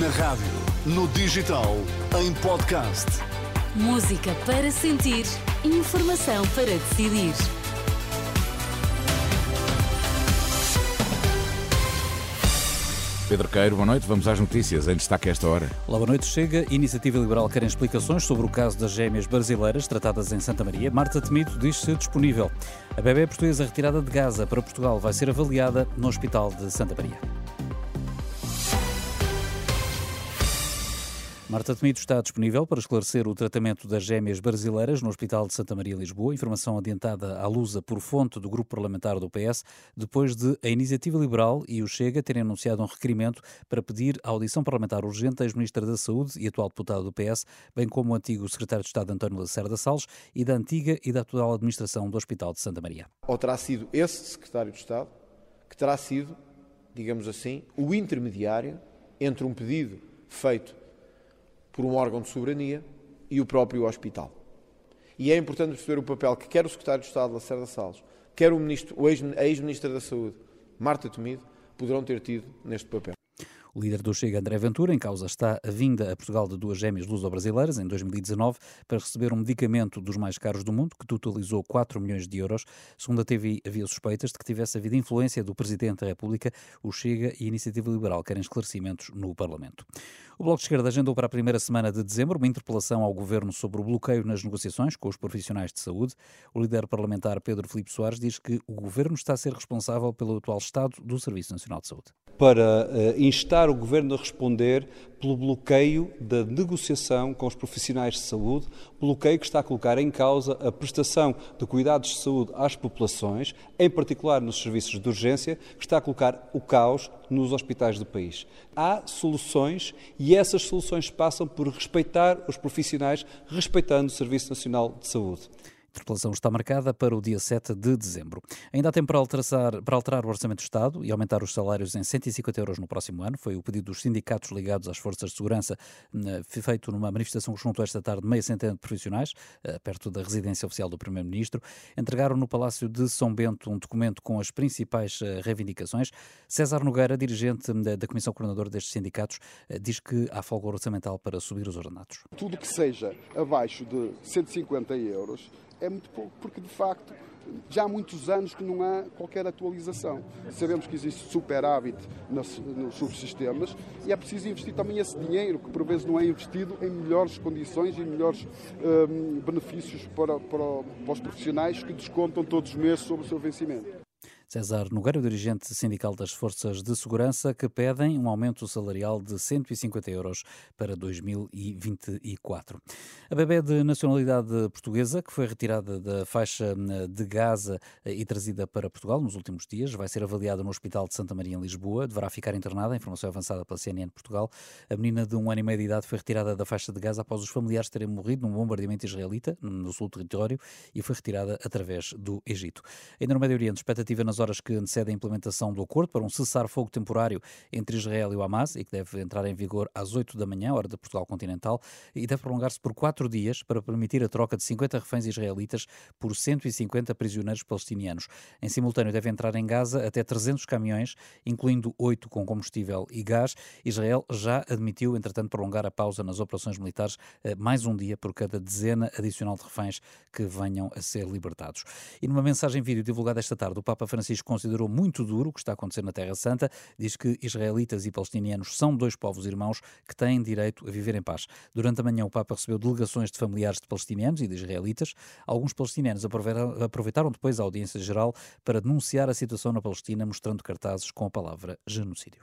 Na rádio, no digital, em podcast. Música para sentir, informação para decidir. Pedro Queiro, boa noite. Vamos às notícias. Em destaque a esta hora. Olá, boa noite. Chega. Iniciativa Liberal querem explicações sobre o caso das gêmeas brasileiras tratadas em Santa Maria. Marta Temido diz-se disponível. A bebê portuguesa retirada de Gaza para Portugal vai ser avaliada no Hospital de Santa Maria. Marta Temido está disponível para esclarecer o tratamento das gêmeas brasileiras no Hospital de Santa Maria Lisboa. Informação adiantada à lusa por fonte do grupo parlamentar do PS, depois de a Iniciativa Liberal e o Chega terem anunciado um requerimento para pedir a audição parlamentar urgente ex-ministra da Saúde e atual deputado do PS, bem como o antigo secretário de Estado António Lacerda Salles e da antiga e da atual administração do Hospital de Santa Maria. Ou terá sido esse secretário de Estado que terá sido, digamos assim, o intermediário entre um pedido feito por um órgão de soberania e o próprio hospital. E é importante perceber o papel que quer o Secretário de Estado, Lacerda Salles, quer o, ministro, o Ex-Ministra da Saúde, Marta Temido, poderão ter tido neste papel. O líder do Chega, André Ventura, em causa está a vinda a Portugal de duas gêmeas luso-brasileiras em 2019 para receber um medicamento dos mais caros do mundo, que totalizou 4 milhões de euros. Segundo a TV, havia suspeitas de que tivesse havido influência do Presidente da República. O Chega e a Iniciativa Liberal querem esclarecimentos no Parlamento. O Bloco de Esquerda agendou para a primeira semana de dezembro uma interpelação ao Governo sobre o bloqueio nas negociações com os profissionais de saúde. O líder parlamentar Pedro Filipe Soares diz que o Governo está a ser responsável pelo atual estado do Serviço Nacional de Saúde. Para uh, instar o Governo a responder pelo bloqueio da negociação com os profissionais de saúde, bloqueio que está a colocar em causa a prestação de cuidados de saúde às populações, em particular nos serviços de urgência, que está a colocar o caos nos hospitais do país. Há soluções e essas soluções passam por respeitar os profissionais, respeitando o Serviço Nacional de Saúde interpelação está marcada para o dia 7 de dezembro. Ainda há tempo para alterar, para alterar o Orçamento do Estado e aumentar os salários em 150 euros no próximo ano. Foi o pedido dos sindicatos ligados às forças de segurança, feito numa manifestação que esta tarde meia centena de profissionais, eh, perto da residência oficial do Primeiro-Ministro. Entregaram no Palácio de São Bento um documento com as principais eh, reivindicações. César Nogueira, dirigente da Comissão Coordenadora destes sindicatos, eh, diz que há folga orçamental para subir os ordenados. Tudo que seja abaixo de 150 euros é muito pouco, porque de facto já há muitos anos que não há qualquer atualização. Sabemos que existe superávit nos, nos subsistemas e é preciso investir também esse dinheiro, que por vezes não é investido em melhores condições e melhores um, benefícios para, para, para os profissionais que descontam todos os meses sobre o seu vencimento. César Nogueira, dirigente sindical das Forças de Segurança, que pedem um aumento salarial de 150 euros para 2024. A bebê de nacionalidade portuguesa, que foi retirada da faixa eh, de Gaza eh, e trazida para Portugal nos últimos dias, vai ser avaliada no Hospital de Santa Maria, em Lisboa. Deverá ficar internada, informação avançada pela CNN Portugal. A menina de um ano e meio de idade foi retirada da faixa de Gaza após os familiares terem morrido num bombardeamento israelita no sul do território e foi retirada através do Egito. Ainda no Médio Oriente, expectativa nas horas que antecedem a implementação do acordo para um cessar-fogo temporário entre Israel e o Hamas e que deve entrar em vigor às 8 da manhã, hora de Portugal continental, e deve prolongar-se por quatro dias para permitir a troca de 50 reféns israelitas por 150 prisioneiros palestinianos. Em simultâneo, deve entrar em Gaza até 300 caminhões, incluindo oito com combustível e gás. Israel já admitiu, entretanto, prolongar a pausa nas operações militares eh, mais um dia por cada dezena adicional de reféns que venham a ser libertados. E numa mensagem vídeo divulgada esta tarde, o Papa Francisco Francisco considerou muito duro o que está a acontecer na Terra Santa. Diz que israelitas e palestinianos são dois povos irmãos que têm direito a viver em paz. Durante a manhã, o Papa recebeu delegações de familiares de palestinianos e de israelitas. Alguns palestinianos aproveitaram depois a audiência geral para denunciar a situação na Palestina, mostrando cartazes com a palavra genocídio.